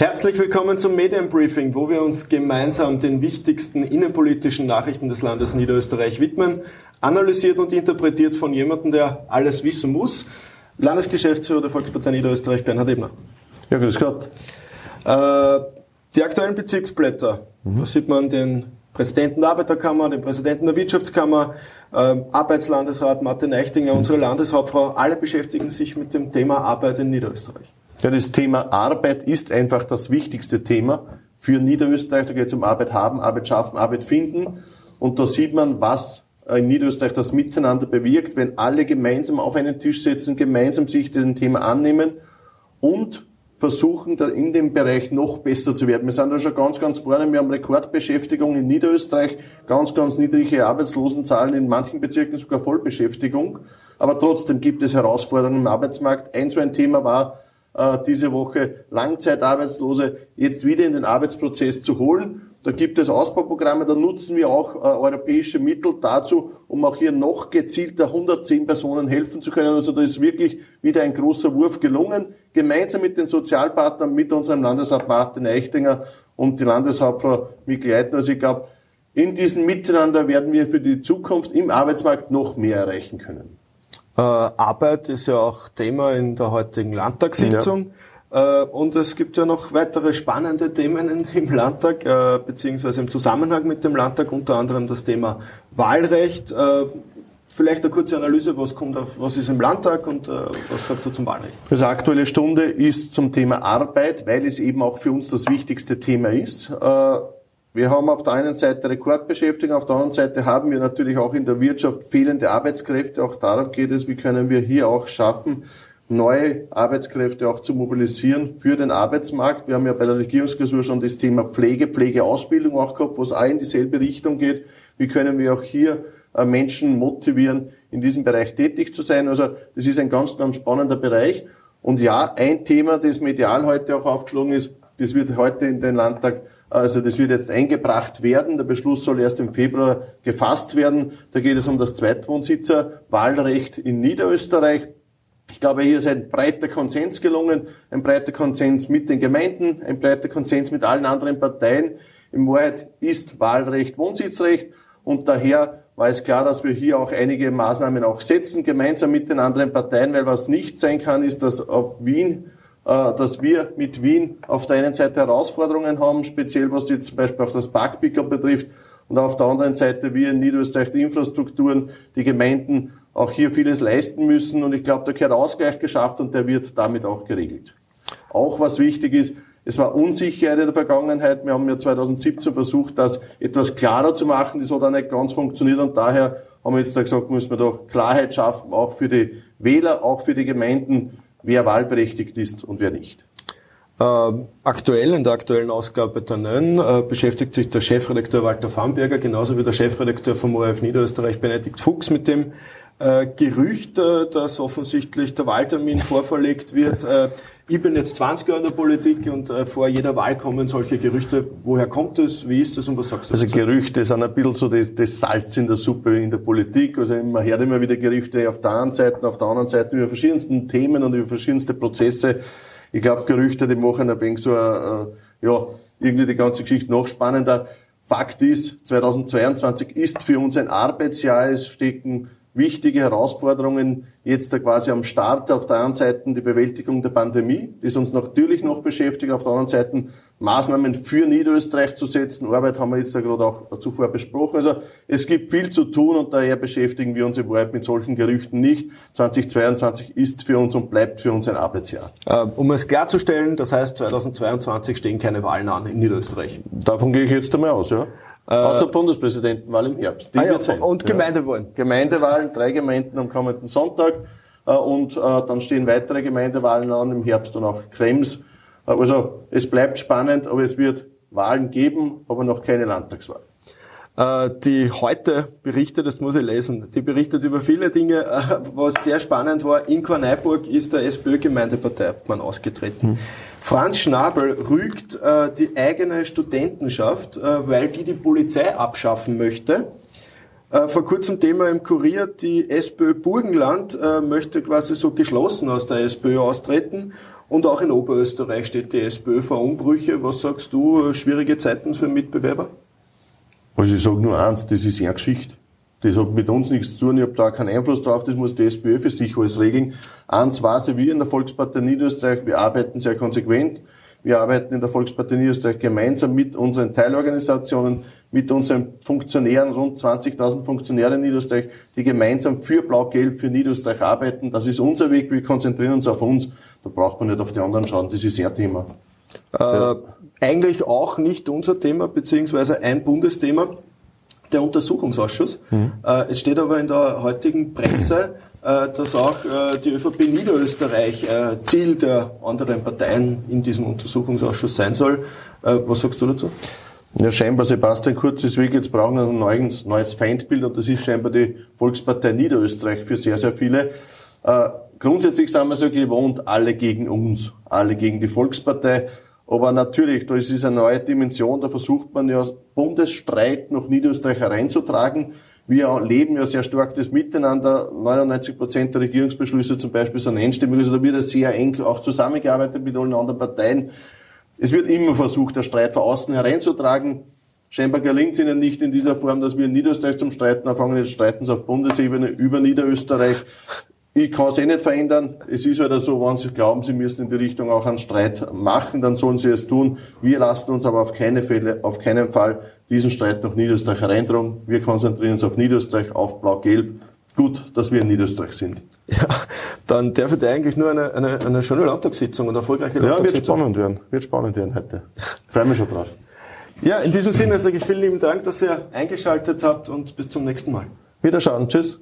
Herzlich willkommen zum Medienbriefing, wo wir uns gemeinsam den wichtigsten innenpolitischen Nachrichten des Landes Niederösterreich widmen, analysiert und interpretiert von jemandem, der alles wissen muss. Landesgeschäftsführer der Volkspartei Niederösterreich, Bernhard Ebner. Ja, grüß Gott. Äh, die aktuellen Bezirksblätter, mhm. da sieht man den Präsidenten der Arbeiterkammer, den Präsidenten der Wirtschaftskammer, äh, Arbeitslandesrat Martin Eichtinger, unsere Landeshauptfrau, alle beschäftigen sich mit dem Thema Arbeit in Niederösterreich. Ja, das Thema Arbeit ist einfach das wichtigste Thema für Niederösterreich. Da geht es um Arbeit haben, Arbeit schaffen, Arbeit finden. Und da sieht man, was in Niederösterreich das Miteinander bewirkt, wenn alle gemeinsam auf einen Tisch setzen, gemeinsam sich diesem Thema annehmen und versuchen, da in dem Bereich noch besser zu werden. Wir sind da schon ganz, ganz vorne. Wir haben Rekordbeschäftigung in Niederösterreich, ganz, ganz niedrige Arbeitslosenzahlen, in manchen Bezirken sogar Vollbeschäftigung. Aber trotzdem gibt es Herausforderungen im Arbeitsmarkt. Ein so ein Thema war, äh, diese Woche Langzeitarbeitslose jetzt wieder in den Arbeitsprozess zu holen. Da gibt es Ausbauprogramme, da nutzen wir auch äh, europäische Mittel dazu, um auch hier noch gezielter 110 Personen helfen zu können. Also da ist wirklich wieder ein großer Wurf gelungen. Gemeinsam mit den Sozialpartnern, mit unserem Landesrat Martin Eichtinger und die Landeshauptfrau Mikl Also ich glaube, in diesem Miteinander werden wir für die Zukunft im Arbeitsmarkt noch mehr erreichen können. Äh, Arbeit ist ja auch Thema in der heutigen Landtagssitzung. Ja. Äh, und es gibt ja noch weitere spannende Themen im Landtag, äh, beziehungsweise im Zusammenhang mit dem Landtag, unter anderem das Thema Wahlrecht. Vielleicht eine kurze Analyse, was kommt auf, was ist im Landtag und was sagst du zum Wahlrecht? Also aktuelle Stunde ist zum Thema Arbeit, weil es eben auch für uns das wichtigste Thema ist. Wir haben auf der einen Seite Rekordbeschäftigung, auf der anderen Seite haben wir natürlich auch in der Wirtschaft fehlende Arbeitskräfte. Auch darum geht es, wie können wir hier auch schaffen, neue Arbeitskräfte auch zu mobilisieren für den Arbeitsmarkt. Wir haben ja bei der Regierungsklausur schon das Thema Pflege, Pflegeausbildung auch gehabt, wo es auch in dieselbe Richtung geht. Wie können wir auch hier äh, Menschen motivieren, in diesem Bereich tätig zu sein? Also das ist ein ganz, ganz spannender Bereich. Und ja, ein Thema, das medial heute auch aufgeschlagen ist, das wird heute in den Landtag also das wird jetzt eingebracht werden. Der Beschluss soll erst im Februar gefasst werden. Da geht es um das Zweitwohnsitzerwahlrecht in Niederösterreich. Ich glaube, hier ist ein breiter Konsens gelungen, ein breiter Konsens mit den Gemeinden, ein breiter Konsens mit allen anderen Parteien. Im Wahrheit ist Wahlrecht Wohnsitzrecht und daher war es klar, dass wir hier auch einige Maßnahmen auch setzen, gemeinsam mit den anderen Parteien, weil was nicht sein kann, ist, dass auf Wien dass wir mit Wien auf der einen Seite Herausforderungen haben, speziell was jetzt zum Beispiel auch das Parkpickel betrifft, und auf der anderen Seite wir in Niederösterreich die Infrastrukturen, die Gemeinden auch hier vieles leisten müssen. Und ich glaube, da gehört Ausgleich geschafft und der wird damit auch geregelt. Auch was wichtig ist, es war Unsicherheit in der Vergangenheit. Wir haben ja 2017 versucht, das etwas klarer zu machen. Das hat auch nicht ganz funktioniert und daher haben wir jetzt da gesagt, müssen wir doch Klarheit schaffen, auch für die Wähler, auch für die Gemeinden, wer wahlberechtigt ist und wer nicht. Ähm, aktuell, in der aktuellen Ausgabe der NÖN, äh, beschäftigt sich der Chefredakteur Walter Famberger genauso wie der Chefredakteur vom ORF Niederösterreich Benedikt Fuchs mit dem äh, Gerücht, äh, dass offensichtlich der Wahltermin vorverlegt wird. Äh, ich bin jetzt 20 Jahre in der Politik und äh, vor jeder Wahl kommen solche Gerüchte. Woher kommt es? Wie ist das und was sagst du? Also? Gerüchte sind ein bisschen so das, das, Salz in der Suppe in der Politik. Also man hört immer wieder Gerüchte auf der einen Seite, auf der anderen Seite über verschiedensten Themen und über verschiedenste Prozesse. Ich glaube, Gerüchte, die machen ein wenig so, äh, ja, irgendwie die ganze Geschichte noch spannender. Fakt ist, 2022 ist für uns ein Arbeitsjahr. Es stecken wichtige Herausforderungen jetzt da quasi am Start. Auf der einen Seite die Bewältigung der Pandemie, die uns natürlich noch beschäftigt. Auf der anderen Seite Maßnahmen für Niederösterreich zu setzen. Arbeit haben wir jetzt da gerade auch zuvor besprochen. Also es gibt viel zu tun und daher beschäftigen wir uns im Wahrheit mit solchen Gerüchten nicht. 2022 ist für uns und bleibt für uns ein Arbeitsjahr. Äh, um es klarzustellen, das heißt 2022 stehen keine Wahlen an in Niederösterreich. Davon gehe ich jetzt einmal aus, ja. Äh, Außer Bundespräsidentenwahl im Herbst. Die ah, ja, sein. Und Gemeindewahlen. Ja. Gemeindewahlen, drei Gemeinden am kommenden Sonntag. Äh, und äh, dann stehen weitere Gemeindewahlen an im Herbst und auch Krems. Also es bleibt spannend, aber es wird Wahlen geben, aber noch keine Landtagswahl die heute berichtet, das muss ich lesen, die berichtet über viele Dinge. Was sehr spannend war, in Korneiburg ist der SPÖ-Gemeindeparteimann ausgetreten. Hm. Franz Schnabel rügt äh, die eigene Studentenschaft, äh, weil die die Polizei abschaffen möchte. Äh, vor kurzem Thema im Kurier, die SPÖ Burgenland äh, möchte quasi so geschlossen aus der SPÖ austreten und auch in Oberösterreich steht die SPÖ vor Umbrüche. Was sagst du, schwierige Zeiten für Mitbewerber? Also ich sage nur eins, das ist eine Geschichte. Das hat mit uns nichts zu tun, ich habe da keinen Einfluss drauf, das muss die SPÖ für sich alles regeln. Eins weiß ich, wir in der Volkspartei Niederösterreich, wir arbeiten sehr konsequent. Wir arbeiten in der Volkspartei Niederösterreich gemeinsam mit unseren Teilorganisationen, mit unseren Funktionären, rund 20.000 Funktionäre in Niederösterreich, die gemeinsam für Blau-Gelb, für Niederösterreich arbeiten. Das ist unser Weg, wir konzentrieren uns auf uns. Da braucht man nicht auf die anderen schauen, das ist ihr Thema. Äh, ja. Eigentlich auch nicht unser Thema, beziehungsweise ein Bundesthema der Untersuchungsausschuss. Mhm. Äh, es steht aber in der heutigen Presse, dass auch äh, die ÖVP Niederösterreich Ziel der anderen Parteien in diesem Untersuchungsausschuss sein soll. Was sagst du dazu? Ja, scheinbar Sebastian Kurz ist weg, jetzt brauchen wir ein neues, neues Feindbild und das ist scheinbar die Volkspartei Niederösterreich für sehr, sehr viele. Äh, grundsätzlich sind wir so gewohnt, alle gegen uns, alle gegen die Volkspartei. Aber natürlich, da ist es eine neue Dimension, da versucht man ja Bundesstreit nach Niederösterreich hereinzutragen. Wir leben ja sehr stark das Miteinander. 99 Prozent der Regierungsbeschlüsse zum Beispiel sind einstimmig. Also da wird sehr eng auch zusammengearbeitet mit allen anderen Parteien. Es wird immer versucht, der Streit von außen hereinzutragen. Scheinbar gelingt es ihnen nicht in dieser Form, dass wir in Niederösterreich zum Streiten anfangen. Jetzt streiten sie auf Bundesebene über Niederösterreich. Ich kann es eh nicht verändern. Es ist halt so, wenn Sie glauben, Sie müssen in die Richtung auch einen Streit machen, dann sollen Sie es tun. Wir lassen uns aber auf, keine Fälle, auf keinen Fall diesen Streit nach Niederösterreich hereintragen. Wir konzentrieren uns auf Niederösterreich, auf Blau-Gelb. Gut, dass wir in Niederösterreich sind. Ja, dann darf ich eigentlich nur eine, eine, eine schöne Landtagssitzung und erfolgreiche Landtagssitzung. Ja, wird spannend werden. Wird spannend werden heute. Ich freue mich schon drauf. Ja, in diesem Sinne sage ich vielen lieben Dank, dass ihr eingeschaltet habt und bis zum nächsten Mal. Wiederschauen. Tschüss.